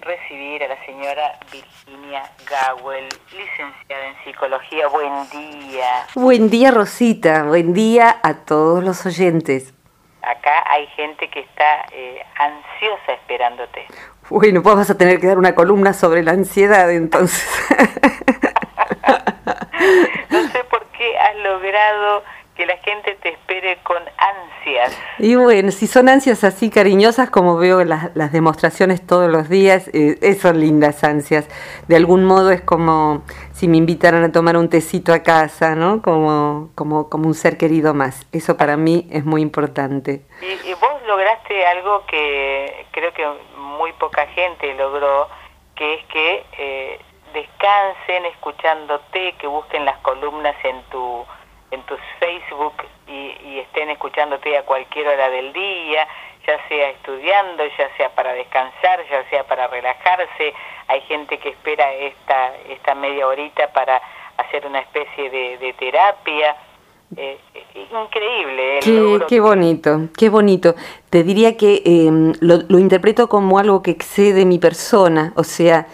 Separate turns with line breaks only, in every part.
recibir a la señora Virginia Gawel, licenciada en psicología. Buen día.
Buen día, Rosita. Buen día a todos los oyentes.
Acá hay gente que está eh, ansiosa esperándote.
Bueno, pues vas a tener que dar una columna sobre la ansiedad entonces.
no sé por qué has logrado que la gente te espere con ansias.
Y bueno, si son ansias así cariñosas como veo las, las demostraciones todos los días, eh, son lindas ansias. De algún modo es como si me invitaran a tomar un tecito a casa, ¿no? Como, como, como un ser querido más. Eso para mí es muy importante.
Y, vos lograste algo que creo que muy poca gente logró, que es que eh, descansen escuchándote, que busquen las columnas en tu en tus Facebook y, estén escuchándote a cualquier hora del día, ya sea estudiando, ya sea para descansar, ya sea para relajarse. Hay gente que espera esta, esta media horita para hacer una especie de, terapia. Eh, increíble.
qué, qué bonito, qué bonito. Te diría que em, lo, lo interpreto como algo que excede mi persona, o sea,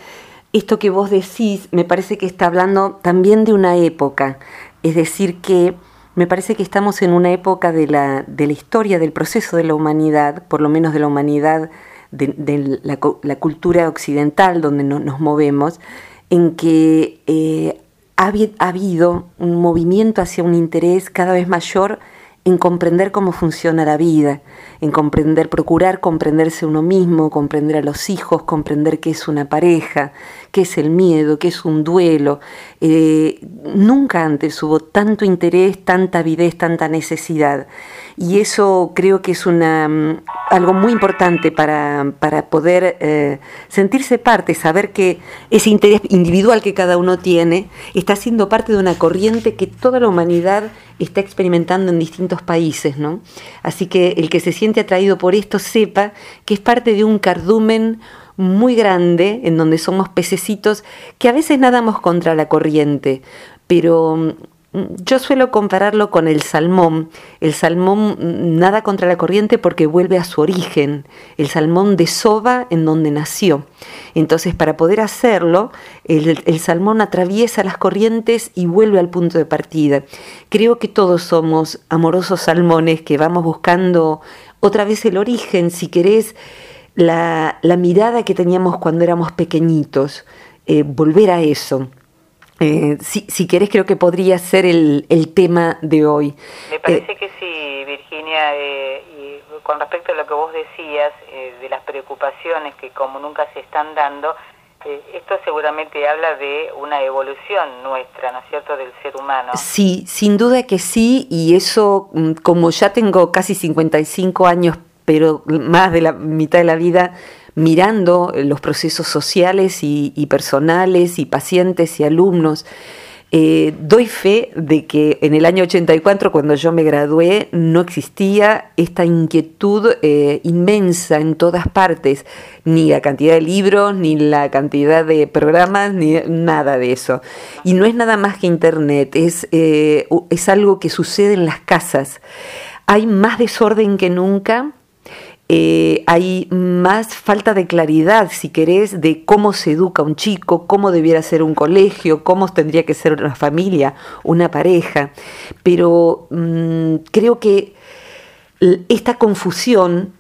esto que vos decís me parece que está hablando también de una época, es decir, que me parece que estamos en una época de la, de la historia, del proceso de la humanidad, por lo menos de la humanidad, de, la, cultura occidental donde nos movemos, en que eh, ha habido un movimiento hacia un interés cada vez mayor en comprender cómo funciona la vida, en comprender, procurar comprenderse uno mismo, comprender a los hijos, comprender qué es una pareja, qué es el miedo, qué es un duelo. Eh, nunca antes hubo tanto interés, tanta avidez, tanta necesidad. Y eso creo que es una, mm, algo muy importante para, para poder eh, sentirse parte, saber que ese interés individual que cada uno tiene está siendo parte de una corriente que toda la humanidad está experimentando en distintos países, ¿no? Así que el que se siente atraído por esto sepa que es parte de un cardumen muy grande en donde somos pececitos que a veces nadamos contra la corriente, pero yo suelo compararlo con el salmón. El salmón nada contra la corriente porque vuelve a su origen. El salmón desova en donde nació. Entonces, para poder hacerlo, el, salmón atraviesa las corrientes y vuelve al punto de partida. Creo que todos somos amorosos salmones que vamos buscando otra vez el origen, si querés, la, mirada que teníamos cuando éramos pequeñitos. Eh, volver a eso. Eh, si, si querés, creo que podría ser el, el tema de hoy.
Me parece eh, que sí, Virginia, eh, y con respecto a lo que vos decías, de las preocupaciones que como nunca se están dando, esto seguramente habla de una evolución nuestra, ¿no es cierto?, del ser humano.
Sí, sin duda que sí, y eso, mm, como ya tengo casi 55 años, pero más de la mitad de la vida mirando los procesos sociales y, personales y pacientes y alumnos. Eh, doy fe de que en el año 84, cuando yo me gradué, no existía esta inquietud eh, inmensa en todas partes, ni la cantidad de libros, ni la cantidad de programas, ni nada de eso. Y no es nada más que Internet, es, eh, es algo que sucede en las casas. Hay más desorden que nunca, eh, hay más falta de claridad, si querés, de cómo se educa un chico, cómo debiera ser un colegio, cómo tendría que ser una familia, una pareja. Pero mm, creo que esta confusión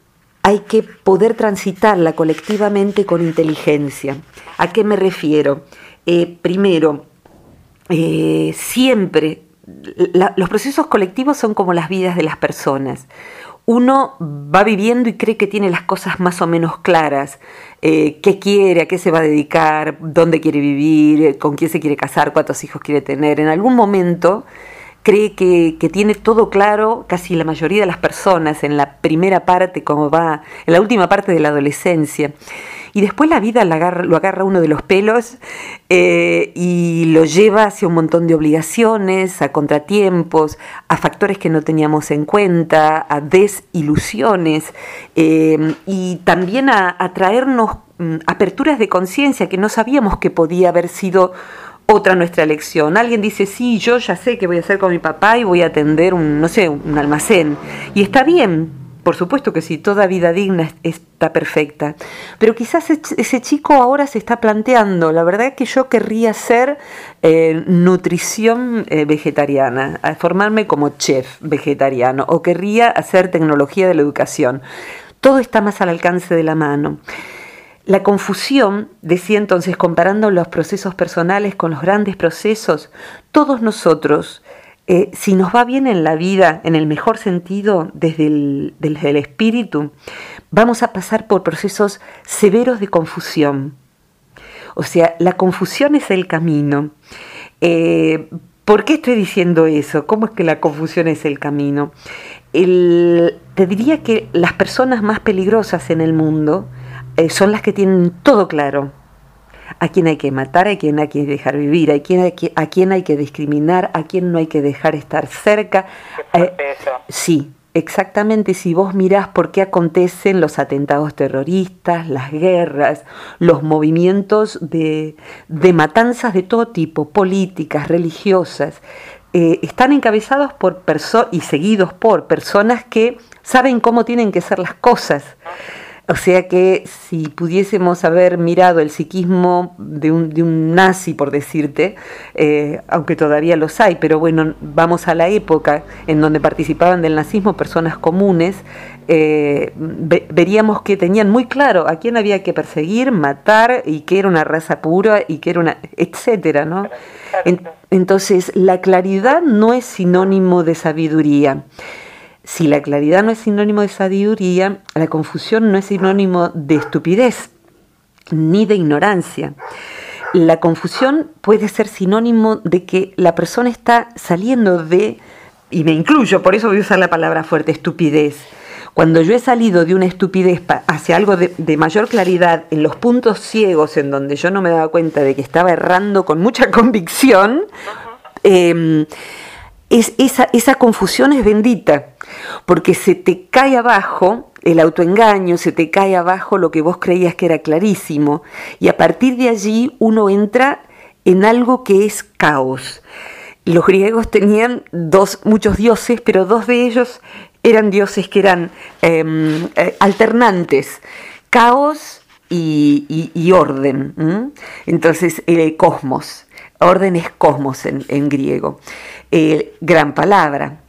hay que poder transitarla colectivamente con inteligencia. ¿A qué me refiero? Eh, primero, eh, siempre los procesos colectivos son como las vidas de las personas uno va viviendo y cree que tiene las cosas más o menos claras, eh, qué quiere, a qué se va a dedicar, dónde quiere vivir, con quién se quiere casar, cuántos hijos quiere tener. En algún momento cree que, tiene todo claro, casi la mayoría de las personas, en la primera parte, como va, en la última parte de la adolescencia y después la vida lo agarra, lo agarra uno de los pelos eh, y lo lleva hacia un montón de obligaciones, a contratiempos, a factores que no teníamos en cuenta, a desilusiones eh, y también a, traernos mm, aperturas de conciencia que no sabíamos que podía haber sido otra nuestra elección. Alguien dice, sí, yo ya sé qué voy a hacer con mi papá y voy a atender un, no sé, un almacén. Y está bien, por supuesto que sí, toda vida digna está perfecta. Pero quizás ese chico ahora se está planteando, la verdad es que yo querría ser eh, nutrición eh, vegetariana, formarme como chef vegetariano, o querría hacer tecnología de la educación. Todo está más al alcance de la mano. La confusión, decía entonces, comparando los procesos personales con los grandes procesos, todos nosotros, eh, si nos va bien en la vida, en el mejor sentido, desde el, espíritu, vamos a pasar por procesos severos de confusión. O sea, la confusión es el camino. Eh, ¿Por qué estoy diciendo eso? ¿Cómo es que la confusión es el camino? te diría que las personas más peligrosas en el mundo eh, son las que tienen todo claro. A quién hay que matar, a quién hay que dejar vivir, a quién hay que, a quién hay que discriminar, a quién no hay que dejar estar cerca.
Eh,
sí, exactamente. Si vos mirás por qué acontecen los atentados terroristas, las guerras, los movimientos de, de matanzas de todo tipo, políticas, religiosas, eh, están encabezados por personas y seguidos por personas que saben cómo tienen que ser las cosas. O sea que si pudiésemos haber mirado el psiquismo de un, de un nazi, por decirte, eh, aunque todavía los hay, pero bueno, vamos a la época en donde participaban del nazismo personas comunes, eh, veríamos que tenían muy claro a quién había que perseguir, matar y que era una raza pura y que era una, etcétera, ¿no? entonces, la claridad no es sinónimo de sabiduría. Si la claridad no es sinónimo de sabiduría, la confusión no es sinónimo de estupidez ni de ignorancia. La confusión puede ser sinónimo de que la persona está saliendo de, y me incluyo, por eso voy a usar la palabra fuerte, estupidez. Cuando yo he salido de una estupidez hacia algo de, mayor claridad en los puntos ciegos en donde yo no me daba cuenta de que estaba errando con mucha convicción, eh, es, esa, confusión es bendita, porque se te cae abajo el autoengaño, se te cae abajo lo que vos creías que era clarísimo, y a partir de allí uno entra en algo que es caos. Los griegos tenían dos, muchos dioses, pero dos de ellos eran dioses que eran em, eh, alternantes, caos y, orden. Entonces, el cosmos, orden es cosmos en griego. Eh, gran palabra.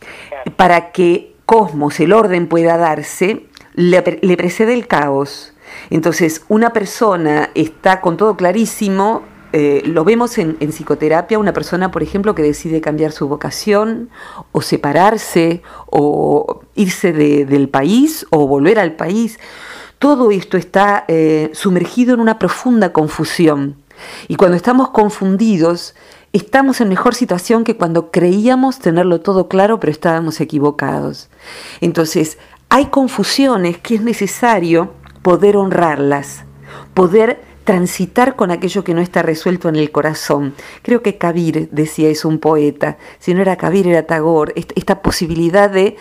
Para que cosmos, el orden pueda darse, le, precede el caos. Entonces, una persona está con todo clarísimo, eh, lo vemos en, psicoterapia, una persona, por ejemplo, que decide cambiar su vocación, o separarse, o irse del país, o volver al país. Todo esto está eh, sumergido en una profunda confusión. Y cuando estamos confundidos, estamos en mejor situación que cuando creíamos tenerlo todo claro, pero estábamos equivocados. Entonces, hay confusiones que es necesario poder honrarlas, poder transitar con aquello que no está resuelto en el corazón. Creo que Kabir decía eso, un poeta, si no era Kabir era Tagore, esta posibilidad de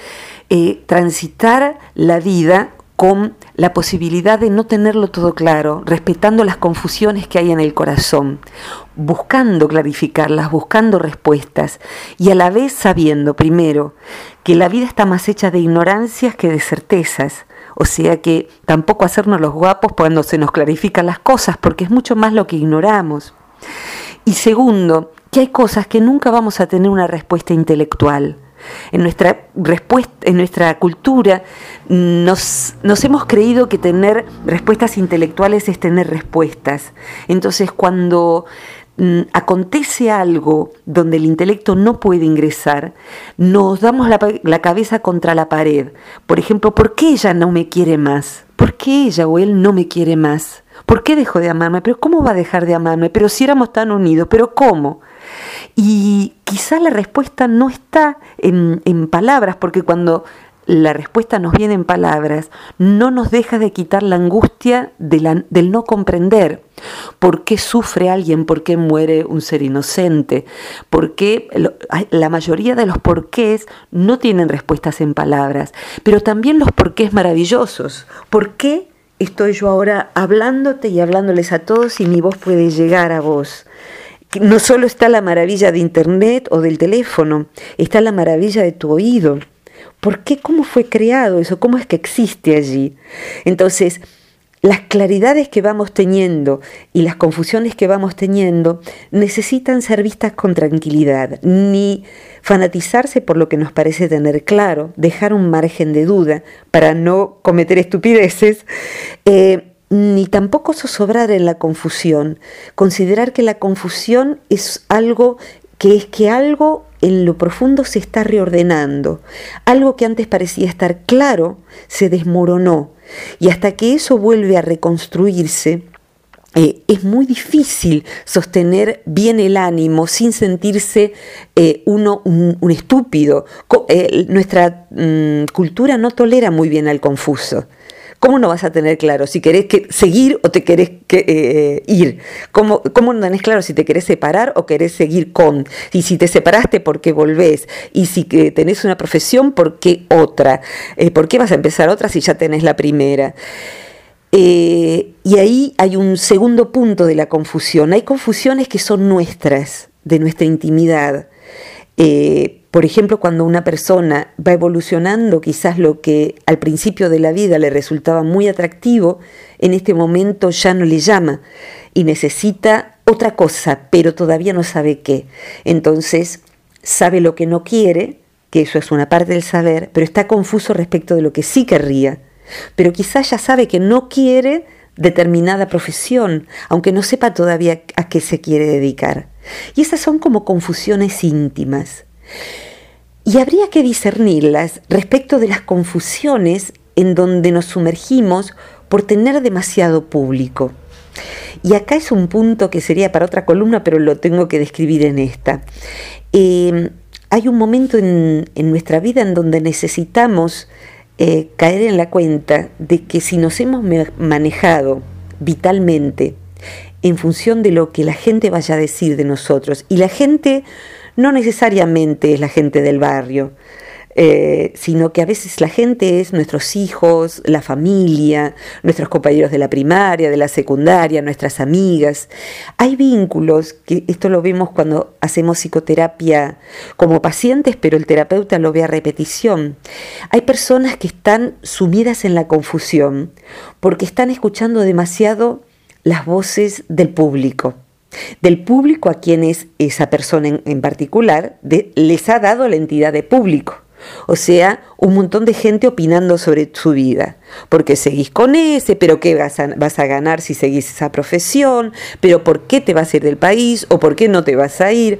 eh, transitar la vida con la posibilidad de no tenerlo todo claro, respetando las confusiones que hay en el corazón, buscando clarificarlas, buscando respuestas y a la vez sabiendo, primero, que la vida está más hecha de ignorancias que de certezas, o sea que tampoco hacernos los guapos cuando se nos clarifican las cosas, porque es mucho más lo que ignoramos. Y segundo, que hay cosas que nunca vamos a tener una respuesta intelectual en nuestra respuesta, en nuestra cultura nos, nos, hemos creído que tener respuestas intelectuales es tener respuestas. Entonces, cuando mm, acontece algo donde el intelecto no puede ingresar, nos damos la, la cabeza contra la pared. Por ejemplo, ¿por qué ella no me quiere más? ¿Por qué ella o él no me quiere más? ¿Por qué dejó de amarme? ¿Pero cómo va a dejar de amarme? Pero si éramos tan unidos, ¿pero cómo? Y quizá la respuesta no está en, palabras, porque cuando la respuesta nos viene en palabras, no nos deja de quitar la angustia del no comprender por qué sufre alguien, por qué muere un ser inocente, por qué la mayoría de los porqués no tienen respuestas en palabras, pero también los porqués maravillosos. ¿Por qué estoy yo ahora hablándote y hablándoles a todos y mi voz puede llegar a vos? No solo está la maravilla de Internet o del teléfono, está la maravilla de tu oído. ¿por qué? ¿Cómo fue creado eso? ¿Cómo es que existe allí? Entonces, las claridades que vamos teniendo y las confusiones que vamos teniendo necesitan ser vistas con tranquilidad, ni fanatizarse por lo que nos parece tener claro, dejar un margen de duda para no cometer estupideces, eh, ni tampoco zozobrar en la confusión, considerar que la confusión es algo que es que algo en lo profundo se está reordenando, algo que antes parecía estar claro se desmoronó y hasta que eso vuelve a reconstruirse, eh, es muy difícil sostener bien el ánimo sin sentirse eh, uno un, estúpido. Eh, nuestra mm, cultura no tolera muy bien al confuso. ¿Cómo no vas a tener claro si querés que seguir o te querés que, eh, ir? ¿Cómo, ¿Cómo, no tenés claro si te querés separar o querés seguir con? Y si te separaste, ¿por qué volvés? Y si tenés una profesión, ¿por qué otra? Eh, ¿Por qué vas a empezar otra si ya tenés la primera? Eh, y ahí hay un segundo punto de la confusión. Hay confusiones que son nuestras, de nuestra intimidad. Por ejemplo, cuando una persona va evolucionando, quizás lo que al principio de la vida le resultaba muy atractivo, en este momento ya no le llama y necesita otra cosa, pero todavía no sabe qué. Entonces, sabe lo que no quiere, que eso es una parte del saber, pero está confuso respecto de lo que sí querría. Pero quizás ya sabe que no quiere determinada profesión, aunque no sepa todavía a qué se quiere dedicar. Y esas son como confusiones íntimas. Y habría que discernirlas respecto de las confusiones en donde nos sumergimos por tener demasiado público. Y acá es un punto que sería para otra columna, pero lo tengo que describir en esta. Em, hay un momento en, nuestra vida en donde necesitamos eh, caer en la cuenta de que si nos hemos manejado vitalmente en función de lo que la gente vaya a decir de nosotros, y la gente no necesariamente es la gente del barrio, eh, sino que a veces la gente es nuestros hijos, la familia, nuestros compañeros de la primaria, de la secundaria, nuestras amigas. Hay vínculos, que esto lo vemos cuando hacemos psicoterapia como pacientes, pero el terapeuta lo ve a repetición. Hay personas que están sumidas en la confusión porque están escuchando demasiado las voces del público del público a quienes esa persona en, particular les ha dado la entidad de público. O sea, un montón de gente opinando sobre su vida. Porque seguís con ese, pero qué vas a, ganar si seguís esa profesión, pero por qué te vas a ir del país o por qué no te vas a ir.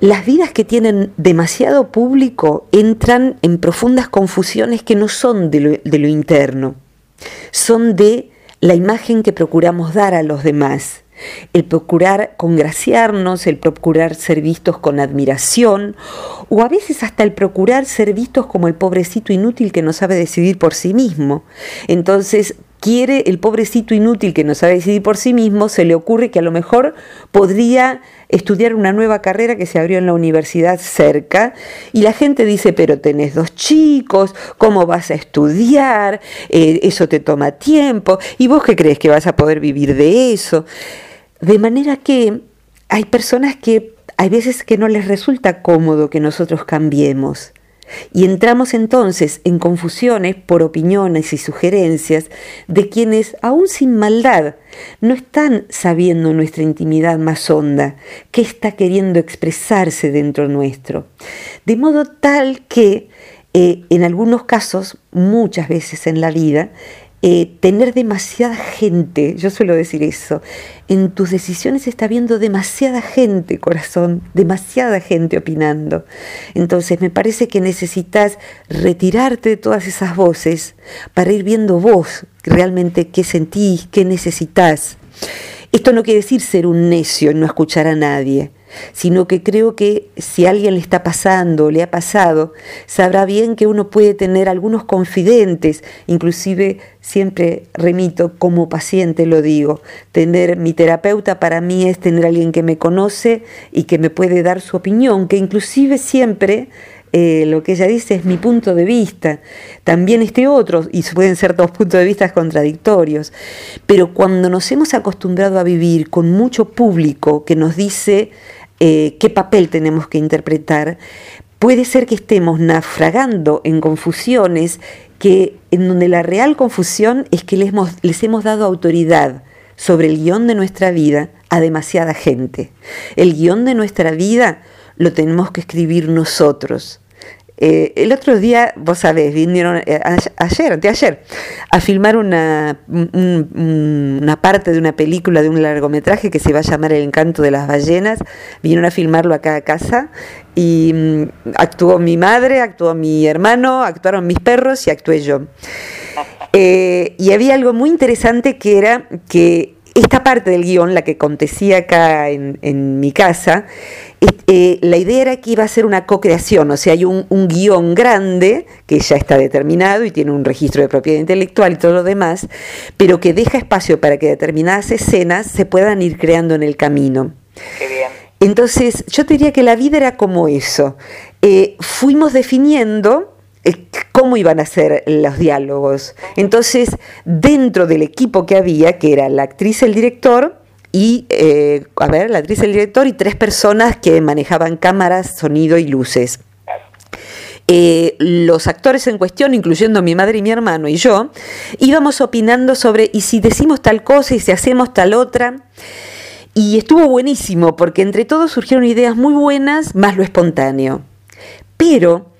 Las vidas que tienen demasiado público entran en profundas confusiones que no son de lo, de lo interno, son de la imagen que procuramos dar a los demás el procurar congraciarnos, el procurar ser vistos con admiración, o a veces hasta el procurar ser vistos como el pobrecito inútil que no sabe decidir por sí mismo. Entonces, quiere el pobrecito inútil que no sabe decidir por sí mismo, se le ocurre que a lo mejor podría estudiar una nueva carrera que se abrió en la universidad cerca y la gente dice, pero tenés dos chicos, ¿cómo vas a estudiar? Eh, eso te toma tiempo y vos qué crees que vas a poder vivir de eso. De manera que hay personas que hay veces que no les resulta cómodo que nosotros cambiemos. Y entramos entonces en confusiones por opiniones y sugerencias de quienes, aún sin maldad, no están sabiendo nuestra intimidad más honda, qué está queriendo expresarse dentro nuestro. De modo tal que eh, en algunos casos, muchas veces en la vida, eh, tener demasiada gente, yo suelo decir eso, en tus decisiones está viendo demasiada gente, corazón, demasiada gente opinando. Entonces me parece que necesitas retirarte de todas esas voces para ir viendo vos realmente qué sentís, qué necesitas. Esto no quiere decir ser un necio y no escuchar a nadie sino que creo que si alguien le está pasando, le ha pasado, sabrá bien que uno puede tener algunos confidentes, inclusive siempre remito como paciente, lo digo, tener mi terapeuta para mí es tener alguien que me conoce y que me puede dar su opinión, que inclusive siempre eh, lo que ella dice es mi punto de vista, también este otro, y pueden ser dos puntos de vista contradictorios, pero cuando nos hemos acostumbrado a vivir con mucho público que nos dice eh, qué papel tenemos que interpretar, puede ser que estemos naufragando en confusiones que en donde la real confusión es que les hemos, les hemos dado autoridad sobre el guion de nuestra vida a demasiada gente. El guion de nuestra vida lo tenemos que escribir nosotros. Eh, el otro día, vos sabés, vinieron eh, ayer, anteayer, a filmar una, una parte de una película, de un largometraje que se va a llamar El encanto de las ballenas. Vinieron a filmarlo acá a casa y mm, actuó mi madre, actuó mi hermano, actuaron mis perros y actué yo. Eh, y había algo muy interesante que era que esta parte del guion, la que acontecía acá en, mi casa, eh, la idea era que iba a ser una co-creación, o sea, hay un, guion grande que ya está determinado y tiene un registro de propiedad intelectual y todo lo demás, pero que deja espacio para que determinadas escenas se puedan ir creando en el camino. Qué bien. Entonces, yo te diría que la vida era como eso. Eh, fuimos definiendo cómo iban a ser los diálogos. Entonces, dentro del equipo que había, que era la actriz, el director, y, eh, a ver, la actriz, el director y tres personas que manejaban cámaras, sonido y luces. Eh, los actores en cuestión, incluyendo mi madre y mi hermano y yo, íbamos opinando sobre y si decimos tal cosa y si hacemos tal otra. Y estuvo buenísimo porque entre todos surgieron ideas muy buenas, más lo espontáneo. Pero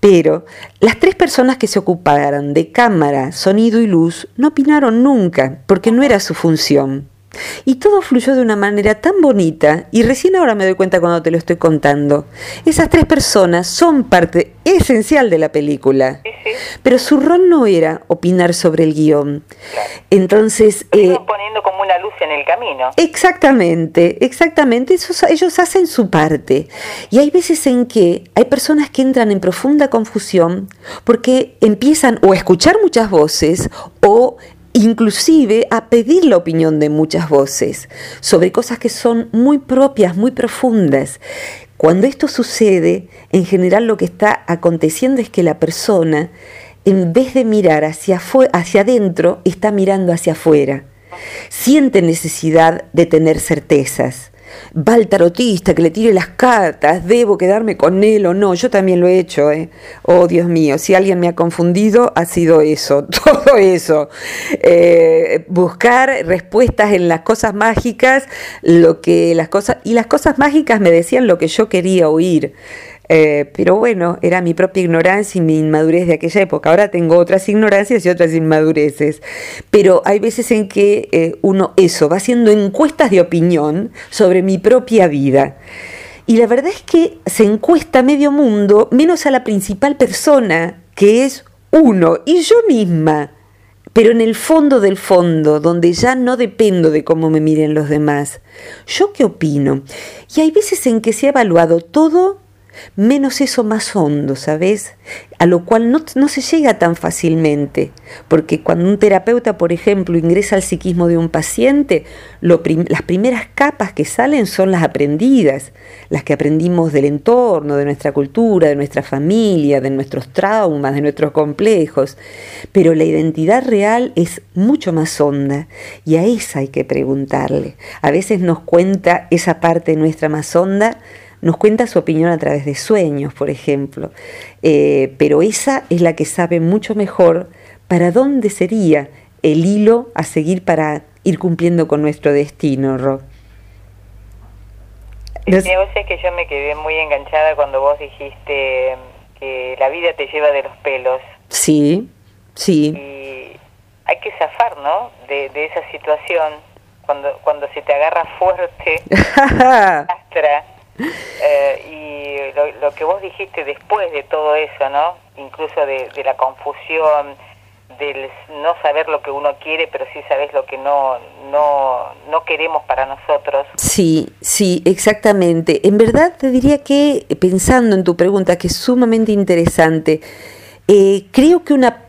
pero las tres personas que se ocuparon de cámara, sonido y luz no opinaron nunca, porque no era su función. Y todo fluyó de una manera tan bonita, y recién ahora me doy cuenta cuando te lo estoy contando. Esas tres personas son parte esencial de la película, pero su rol no era opinar sobre el guion. Entonces...
Eh, poniendo como una luz en el camino.
Exactamente, exactamente. ellos hacen su parte. Y hay veces en que hay personas que entran en profunda confusión porque empiezan o a escuchar muchas voces o inclusive a pedir la opinión de muchas voces sobre cosas que son muy propias, muy profundas. Cuando esto sucede, en general lo que está aconteciendo es que la persona, en vez de mirar hacia, hacia adentro, está mirando hacia afuera. Siente necesidad de tener certezas va el tarotista que le tire las cartas, debo quedarme con él o no, yo también lo he hecho, ¿eh? oh Dios mío, si alguien me ha confundido, ha sido eso, todo eso, eh, buscar respuestas en las cosas mágicas, lo que las cosas, y las cosas mágicas me decían lo que yo quería oír. Eh, pero bueno, era mi propia ignorancia y mi inmadurez de aquella época. Ahora tengo otras ignorancias y otras inmadureces. Pero hay veces en que eh, uno eso va haciendo encuestas de opinión sobre mi propia vida. Y la verdad es que se encuesta a medio mundo, menos a la principal persona, que es uno, y yo misma. Pero en el fondo del fondo, donde ya no dependo de cómo me miren los demás, ¿yo qué opino? Y hay veces en que se ha evaluado todo menos eso más hondo, ¿sabes? A lo cual no, no, se llega tan fácilmente, porque cuando un terapeuta, por ejemplo, ingresa al psiquismo de un paciente, las primeras capas que salen son las aprendidas, las que aprendimos del entorno, de nuestra cultura, de nuestra familia, de nuestros traumas, de nuestros complejos, pero la identidad real es mucho más honda y a esa hay que preguntarle. A veces nos cuenta esa parte nuestra más honda, nos cuenta su opinión a través de sueños, por ejemplo, eh, pero esa es la que sabe mucho mejor para dónde sería el hilo a seguir para ir cumpliendo con nuestro destino, Rob.
Los... que yo me quedé muy enganchada cuando vos dijiste que la vida te lleva de los pelos.
Sí, sí.
Y hay que zafar, ¿no? De, de esa situación, cuando, cuando se te agarra fuerte, astra, eh, y lo, que vos dijiste después de todo eso, ¿no? Incluso de, la confusión, del no saber lo que uno quiere, pero sí sabes lo que no, no, no queremos para nosotros.
Sí, sí, exactamente. En verdad te diría que, pensando en tu pregunta, que es sumamente interesante, eh, creo que una,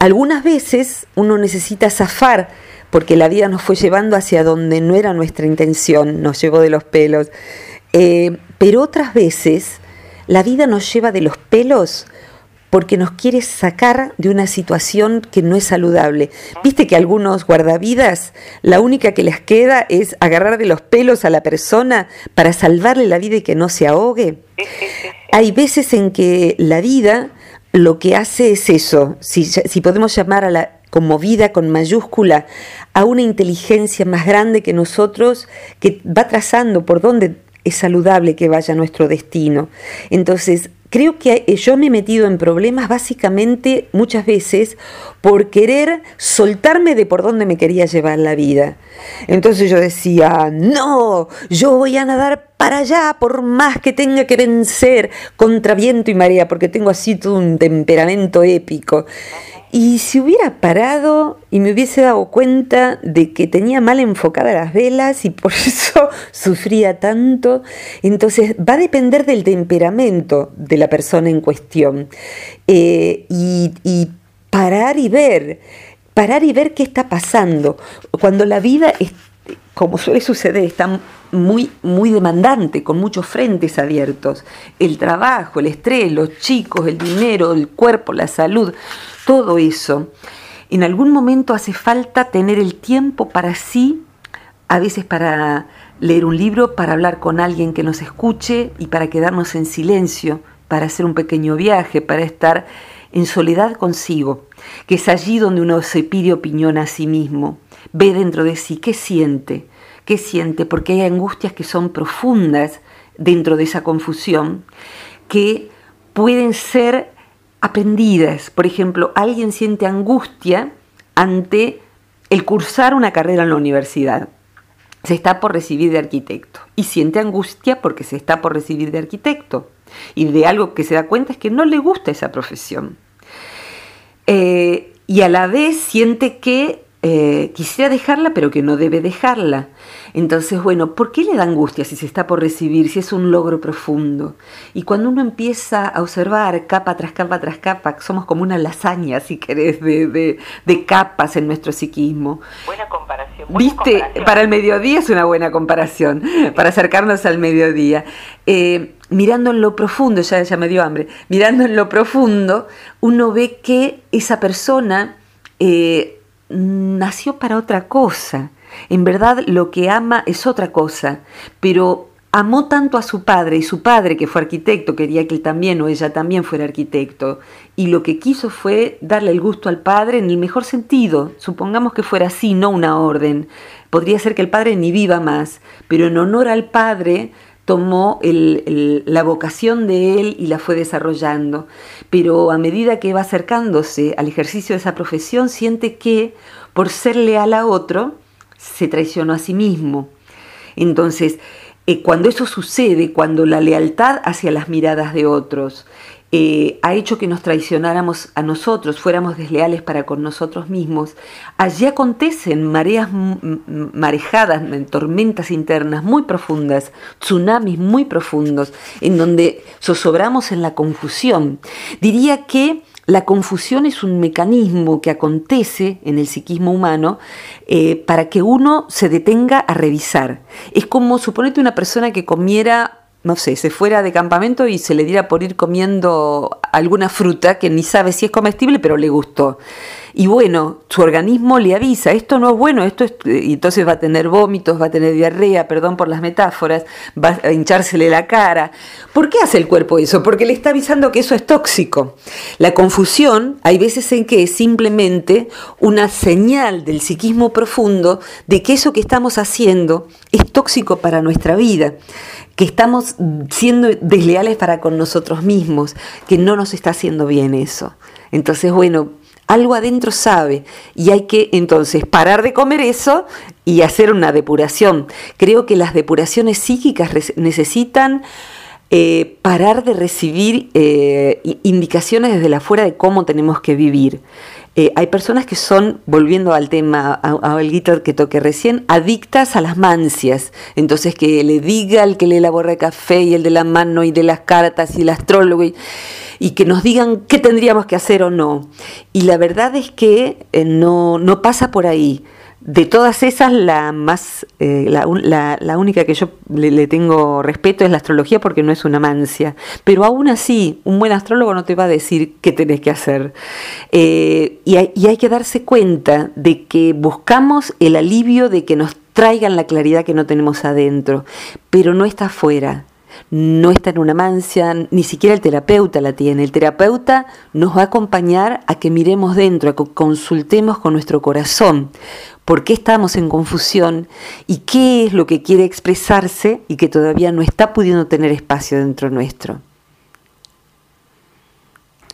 algunas veces uno necesita zafar porque la vida nos fue llevando hacia donde no era nuestra intención, nos llevó de los pelos. Eh, pero otras veces la vida nos lleva de los pelos porque nos quiere sacar de una situación que no es saludable. Viste que algunos guardavidas, la única que les queda es agarrar de los pelos a la persona para salvarle la vida y que no se ahogue. hay veces en que la vida lo que hace es eso, si, si podemos llamar a la como vida con mayúscula a una inteligencia más grande que nosotros que va trazando por dónde es saludable que vaya nuestro destino. Entonces, creo que yo me he metido en problemas básicamente muchas veces por querer soltarme de por dónde me quería llevar la vida. Entonces yo decía, no, yo voy a nadar para allá por más que tenga que vencer contra viento y marea, porque tengo así todo un temperamento épico. Y si hubiera parado y me hubiese dado cuenta de que tenía mal enfocadas las velas y por eso sufría tanto, entonces va a depender del temperamento de la persona en cuestión. Eh, y, parar y ver, parar y ver qué está pasando. Cuando la vida, es, como suele suceder, está muy, muy demandante, con muchos frentes abiertos. El trabajo, el estrés, los chicos, el dinero, el cuerpo, la salud todo eso, en algún momento hace falta tener el tiempo para sí, a veces para leer un libro, para hablar con alguien que nos escuche y para quedarnos en silencio, para hacer un pequeño viaje, para estar en soledad consigo, que es allí donde uno se pide opinión a sí mismo, ve dentro de sí qué siente, qué siente, porque hay angustias que son profundas dentro de esa confusión, que pueden ser aprendidas. Por ejemplo, alguien siente angustia ante el cursar una carrera en la universidad. Se está por recibir de arquitecto y siente angustia porque se está por recibir de arquitecto. Y de algo que se da cuenta es que no le gusta esa profesión. Eh, y a la vez siente que eh, quisiera dejarla, pero que no debe dejarla. Entonces, bueno, ¿por qué le da angustia si se está por recibir, si es un logro profundo? Y cuando uno empieza a observar capa tras capa tras capa, somos como una lasaña, si querés, de, capas en nuestro psiquismo.
Buena comparación.
Viste, para el mediodía es una buena comparación, para acercarnos al mediodía. Eh, mirando en lo profundo, ya, ya me dio hambre, mirando en lo profundo, uno ve que esa persona... Eh, nació para otra cosa. En verdad lo que ama es otra cosa, pero amó tanto a su padre y su padre, que fue arquitecto, quería que él también o ella también fuera arquitecto, y lo que quiso fue darle el gusto al padre en el mejor sentido. Supongamos que fuera así, no una orden. Podría ser que el padre ni viva más, pero en honor al padre tomó la vocación de él y la fue desarrollando. Pero a medida que va acercándose al ejercicio de esa profesión, siente que por ser leal a otro, se traicionó a sí mismo. Entonces, eh, cuando eso sucede, cuando la lealtad hacia las miradas de otros eh, ha hecho que nos traicionáramos a nosotros, fuéramos desleales para con nosotros mismos, allí acontecen mareas marejadas, tormentas internas muy profundas, tsunamis muy profundos, en donde zozobramos en la confusión. Diría que la confusión es un mecanismo que acontece en el psiquismo humano eh, para que uno se detenga a revisar. Es como suponete una persona que comiera no sé, se fuera de campamento y se le diera por ir comiendo alguna fruta que ni sabe si es comestible, pero le gustó. Y bueno, su organismo le avisa, esto no es bueno, esto es... Y entonces va a tener vómitos, va a tener diarrea, perdón por las metáforas, va a hinchársele la cara. ¿Por qué hace el cuerpo eso? Porque le está avisando que eso es tóxico. La confusión hay veces en que es simplemente una señal del psiquismo profundo de que eso que estamos haciendo es tóxico para nuestra vida que estamos siendo desleales para con nosotros mismos, que no nos está haciendo bien eso. Entonces, bueno, algo adentro sabe y hay que entonces parar de comer eso y hacer una depuración. Creo que las depuraciones psíquicas necesitan eh, parar de recibir eh, indicaciones desde la afuera de cómo tenemos que vivir. Eh, hay personas que son, volviendo al tema, a, guitar que toqué recién, adictas a las mancias. Entonces que le diga el que lee la borra café y el de la mano y de las cartas y el astrólogo y, que nos digan qué tendríamos que hacer o no. Y la verdad es que eh, no, no pasa por ahí. De todas esas, la más, eh, la, única que yo le, tengo respeto es la astrología porque no es una mancia. Pero aún así, un buen astrólogo no te va a decir qué tenés que hacer. Eh, y, hay, y hay que darse cuenta de que buscamos el alivio de que nos traigan la claridad que no tenemos adentro, pero no está afuera. No está en una mancia, ni siquiera el terapeuta la tiene. El terapeuta nos va a acompañar a que miremos dentro, a que consultemos con nuestro corazón por qué estamos en confusión y qué es lo que quiere expresarse y que todavía no está pudiendo tener espacio dentro nuestro.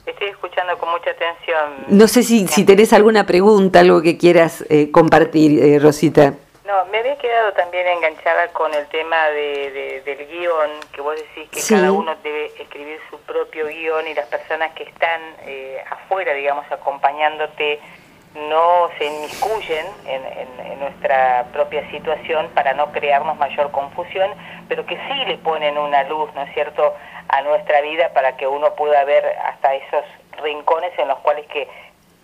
Estoy escuchando con mucha atención.
No sé si, si tenés alguna pregunta, algo que quieras eh, compartir, eh, Rosita.
No, me había quedado también enganchada con el tema de, del guion, que vos decís que cada uno debe escribir su propio guion y las personas que están eh, afuera, digamos, acompañándote, no se inmiscuyen en, en, nuestra propia situación para no crearnos mayor confusión, pero que sí le ponen una luz, ¿no es cierto?, a nuestra vida para que uno pueda ver hasta esos rincones en los cuales que,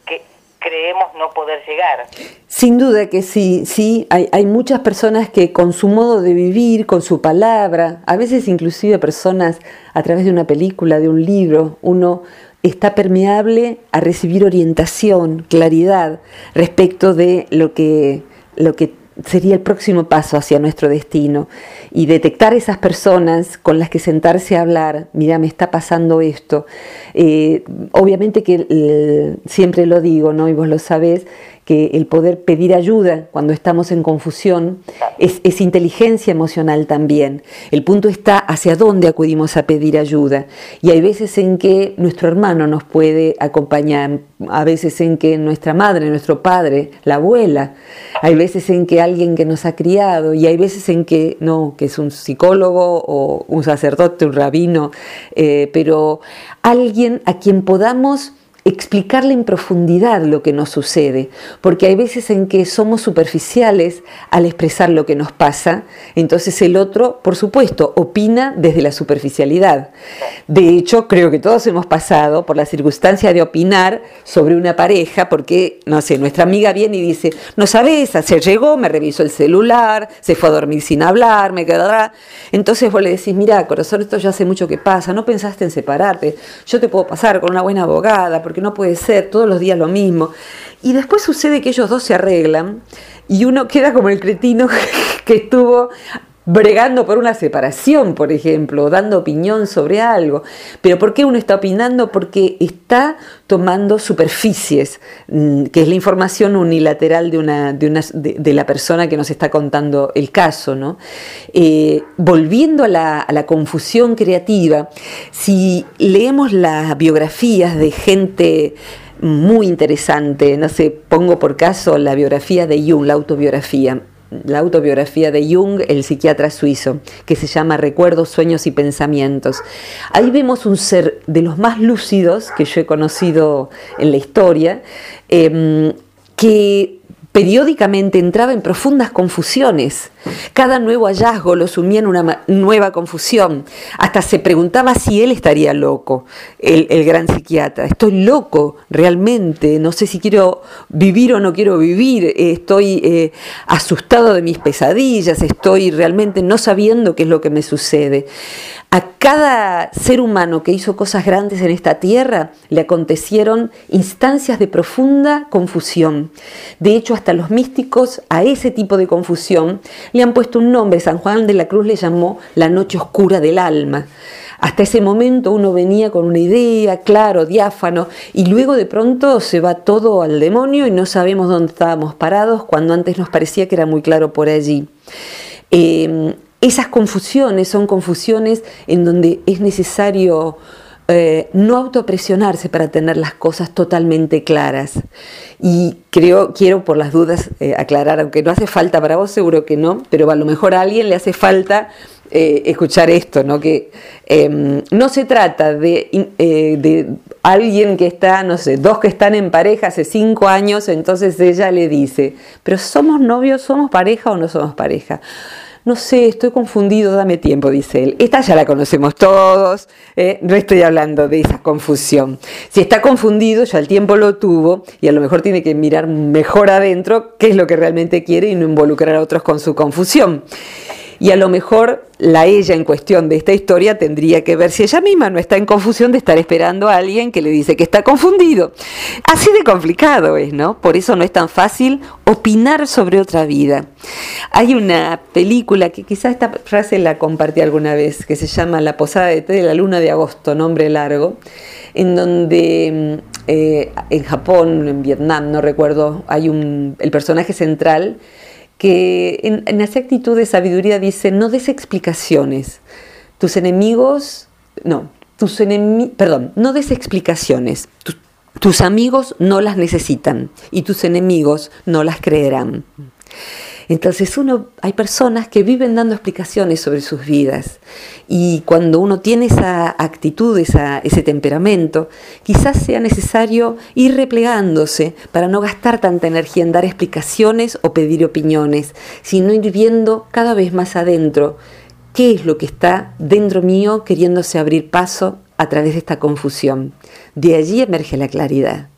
que creemos no poder llegar.
Sin duda que sí, sí, hay, hay, muchas personas que con su modo de vivir, con su palabra, a veces inclusive personas a través de una película, de un libro, uno está permeable a recibir orientación, claridad respecto de lo que, lo que sería el próximo paso hacia nuestro destino y detectar esas personas con las que sentarse a hablar, mira, me está pasando esto. Eh, obviamente que siempre lo digo, ¿no? Y vos lo sabés, que el poder pedir ayuda cuando estamos en confusión es, inteligencia emocional también. El punto está hacia dónde acudimos a pedir ayuda. Y hay veces en que nuestro hermano nos puede acompañar, a veces en que nuestra madre, nuestro padre, la abuela, hay veces en que alguien que nos ha criado y hay veces en que no, que es un psicólogo o un sacerdote, un rabino, eh, pero alguien a quien podamos explicarle en profundidad lo que nos sucede, porque hay veces en que somos superficiales al expresar lo que nos pasa, entonces el otro, por supuesto, opina desde la superficialidad. De hecho, creo que todos hemos pasado por la circunstancia de opinar sobre una pareja, porque, no sé, nuestra amiga viene y dice, no sabes, se llegó, me revisó el celular, se fue a dormir sin hablar, me quedará. Entonces vos le decís, mira, corazón, esto ya hace mucho que pasa, no pensaste en separarte, yo te puedo pasar con una buena abogada, porque no puede ser, todos los días lo mismo. Y después sucede que ellos dos se arreglan y uno queda como el cretino que estuvo bregando por una separación, por ejemplo, dando opinión sobre algo. Pero ¿por qué uno está opinando? Porque está tomando superficies, mm, que es la información unilateral de, una, de, la persona que nos está contando el caso. ¿no? Eh, volviendo a la, a la confusión creativa, si leemos las biografías de gente muy interesante, no sé, pongo por caso la biografía de Jung, la autobiografía, la autobiografía de Jung, el psiquiatra suizo, que se llama Recuerdos, Sueños y Pensamientos. Ahí vemos un ser de los más lúcidos que yo he conocido en la historia, em, que periódicamente entraba en profundas confusiones. Cada nuevo hallazgo lo sumía en una nueva confusión. Hasta se preguntaba si él estaría loco, el, gran psiquiatra. Estoy loco realmente, no sé si quiero vivir o no quiero vivir, estoy eh, asustado de mis pesadillas, estoy realmente no sabiendo qué es lo que me sucede. A cada ser humano que hizo cosas grandes en esta tierra le acontecieron instancias de profunda confusión. De hecho, hasta los místicos a ese tipo de confusión le han puesto un nombre. San Juan de la Cruz le llamó la noche oscura del alma. Hasta ese momento uno venía con una idea, claro, diáfano, y luego de pronto se va todo al demonio y no sabemos dónde estábamos parados cuando antes nos parecía que era muy claro por allí. Eh, esas confusiones son confusiones en donde es necesario eh, no autopresionarse para tener las cosas totalmente claras. Y creo, quiero por las dudas eh, aclarar, aunque no hace falta para vos, seguro que no, pero a lo mejor a alguien le hace falta eh, escuchar esto, ¿no? Que em, no se trata de, de, alguien que está, no sé, dos que están en pareja hace cinco años, entonces ella le dice, pero ¿somos novios, somos pareja o no somos pareja? No sé, estoy confundido, dame tiempo, dice él. Esta ya la conocemos todos, ¿eh? no estoy hablando de esa confusión. Si está confundido, ya el tiempo lo tuvo y a lo mejor tiene que mirar mejor adentro qué es lo que realmente quiere y no involucrar a otros con su confusión. Y a lo mejor la ella en cuestión de esta historia tendría que ver si ella misma no está en confusión de estar esperando a alguien que le dice que está confundido. Así de complicado es, ¿no? Por eso no es tan fácil opinar sobre otra vida. Hay una película que quizás esta frase la compartí alguna vez, que se llama La Posada de Té de la Luna de Agosto, nombre largo, en donde mm, eh, en Japón, en Vietnam, no recuerdo, hay un, el personaje central que en, en esa actitud de sabiduría dice, no des explicaciones, tus enemigos, no, tus enemigos, perdón, no des explicaciones, tus amigos no las necesitan y tus enemigos no las creerán. Entonces uno, hay personas que viven dando explicaciones sobre sus vidas y cuando uno tiene esa actitud, ese temperamento, quizás sea necesario ir replegándose para no gastar tanta energía en dar explicaciones o pedir opiniones, sino ir viendo cada vez más adentro qué es lo que está dentro mío queriéndose abrir paso a través de esta confusión. De allí emerge la claridad.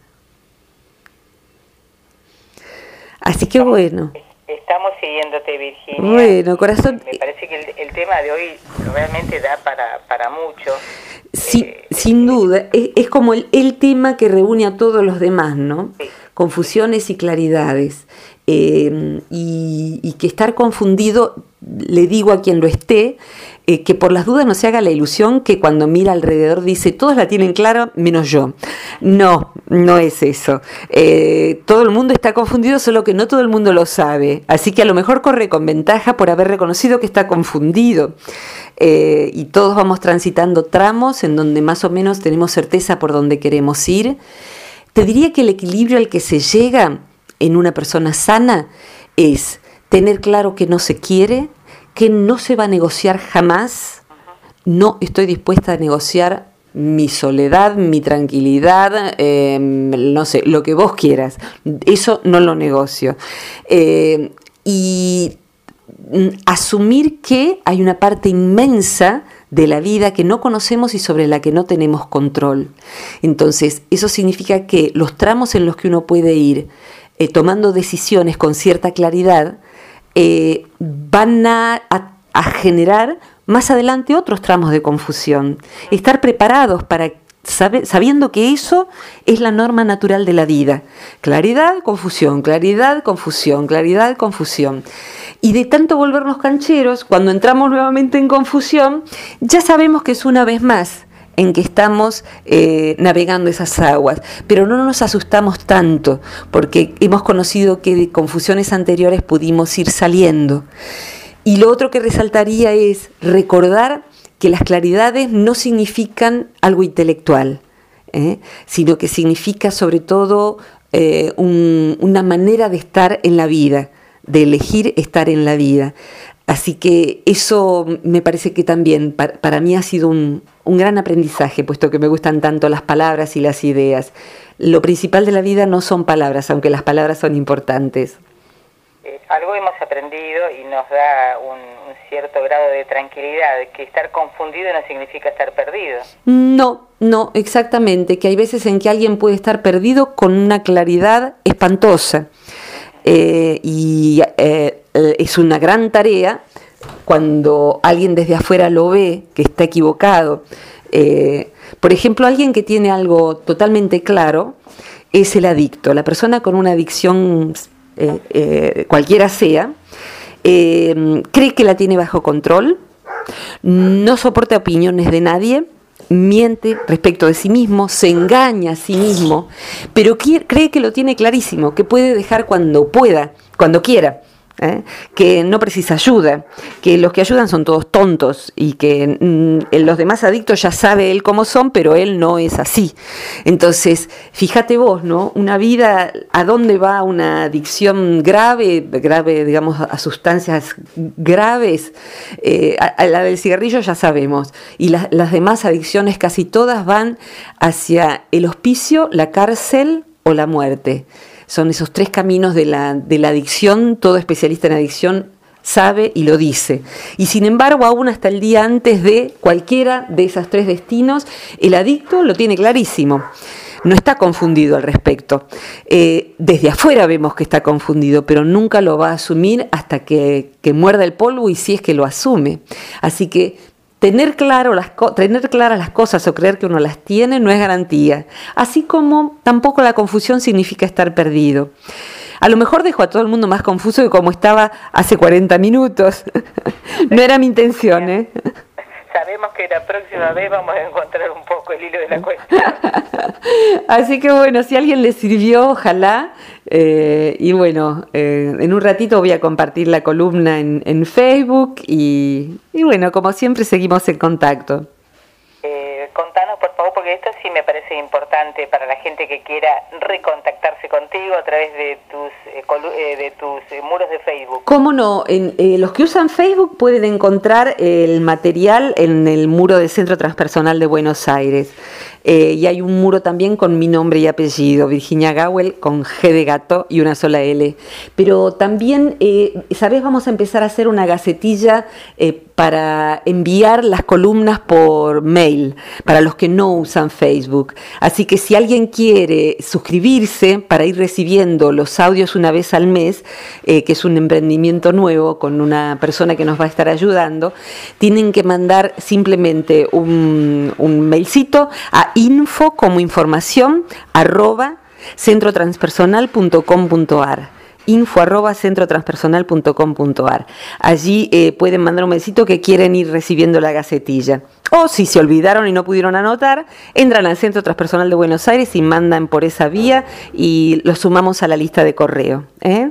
Así que bueno.
Virginia.
Bueno, corazón.
Me parece que el, tema de hoy realmente da para, para mucho.
Sí, eh, sin duda, es, como el, tema que reúne a todos los demás, ¿no? Confusiones y claridades. Eh, y, y, que estar confundido, le digo a quien lo esté, eh, que por las dudas no se haga la ilusión que cuando mira alrededor dice, todos la tienen clara menos yo. No, no es eso. Eh, todo el mundo está confundido, solo que no todo el mundo lo sabe. Así que a lo mejor corre con ventaja por haber reconocido que está confundido. Eh, y todos vamos transitando tramos en donde más o menos tenemos certeza por dónde queremos ir. Te diría que el equilibrio al que se llega en una persona sana es tener claro que no se quiere, que no se va a negociar jamás. No estoy dispuesta a negociar mi soledad, mi tranquilidad, em, no sé, lo que vos quieras. Eso no lo negocio. Eh, y mm, asumir que hay una parte inmensa de la vida que no conocemos y sobre la que no tenemos control. Entonces, eso significa que los tramos en los que uno puede ir eh, tomando decisiones con cierta claridad, eh, van a, generar más adelante otros tramos de confusión. Estar preparados para sabiendo que eso es la norma natural de la vida. Claridad, confusión, claridad, confusión, claridad, confusión. Y de tanto volvernos cancheros, cuando entramos nuevamente en confusión, ya sabemos que es una vez más en que estamos eh, navegando esas aguas, pero no nos asustamos tanto porque hemos conocido que de confusiones anteriores pudimos ir saliendo. Y lo otro que resaltaría es recordar que las claridades no significan algo intelectual, ¿eh? sino que significa sobre todo eh, una manera de estar en la vida, de elegir estar en la vida. Así que eso me parece que también para, mí ha sido un, gran aprendizaje, puesto que me gustan tanto las palabras y las ideas. Lo principal de la vida no son palabras, aunque las palabras son importantes.
Eh, algo hemos aprendido y nos da un, cierto grado de tranquilidad, que estar confundido no significa estar perdido.
No, no, exactamente, que hay veces en que alguien puede estar perdido con una claridad espantosa. Eh, y eh, es una gran tarea cuando alguien desde afuera lo ve, que está equivocado. Eh, por ejemplo, alguien que tiene algo totalmente claro es el adicto, la persona con una adicción cualquiera sea, cree que la tiene bajo control, no soporta opiniones de nadie, miente respecto de sí mismo, se engaña a sí mismo, pero cree que lo tiene clarísimo, que puede dejar cuando pueda, cuando quiera. ¿Eh? que no precisa ayuda, que los que ayudan son todos tontos y que mm, los demás adictos ya sabe él cómo son, pero él no es así. Entonces, fíjate vos, ¿no? Una vida, ¿a dónde va una adicción grave, grave, digamos, a sustancias graves? Eh, a, la del cigarrillo ya sabemos, y las demás adicciones casi todas van hacia el hospicio, la cárcel o la muerte. Son esos tres caminos de la, de la adicción, todo especialista en adicción sabe y lo dice. Y sin embargo, aún hasta el día antes de cualquiera de esos tres destinos, el adicto lo tiene clarísimo. no está confundido al respecto. Eh, desde afuera vemos que está confundido, pero nunca lo va a asumir hasta que, que muerda el polvo y si es que lo asume. Así que Tener, claro las tener claras las cosas o creer que uno las tiene no es garantía, así como tampoco la confusión significa estar perdido. A lo mejor dejo a todo el mundo más confuso de como estaba hace 40 minutos. no era mi intención, ¿eh?
Sabemos que la próxima vez vamos a encontrar un poco el hilo de la cuestión.
Así que bueno, si a alguien le sirvió, ojalá. Eh, y bueno, eh, en un ratito voy a compartir la columna en, Facebook y, bueno, como siempre seguimos en contacto.
Porque esto sí me parece importante para la gente que quiera recontactarse contigo a través de tus, eh, eh, de tus eh, muros de Facebook.
¿Cómo no? Los que usan Facebook pueden encontrar el material en el muro del Centro Transpersonal de Buenos Aires. y hay un muro también con mi nombre y apellido, Virginia Gawel, con G de gato y una sola L. Pero también, ¿sabes? Vamos a empezar a hacer una gacetilla para enviar las columnas por mail, para los que no usan Facebook. Así que si alguien quiere suscribirse para ir recibiendo los audios una vez al mes, eh, que es un emprendimiento nuevo con una persona que nos va a estar ayudando, tienen que mandar simplemente un, un mailcito a info como información arroba centrotranspersonal.com.ar info arroba centrotranspersonal.com.ar. Allí eh, pueden mandar un besito que quieren ir recibiendo la gacetilla. O si se olvidaron y no pudieron anotar, entran al Centro Transpersonal de Buenos Aires y mandan por esa vía y lo sumamos a la lista de correo. ¿eh?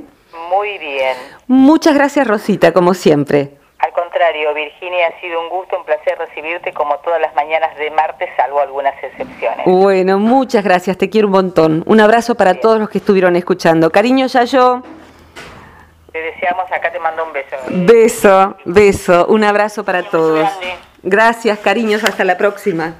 Muy bien.
Muchas gracias Rosita, como siempre.
Al contrario, Virginia, ha sido un gusto, un placer recibirte como todas las mañanas de martes, salvo algunas excepciones.
Bueno, muchas gracias, te quiero un montón. Un abrazo para todos los que estuvieron escuchando. Cariño, Yayo.
Te deseamos, acá te mando un beso.
Beso, beso, un abrazo para todos. Gracias, cariños, hasta la próxima.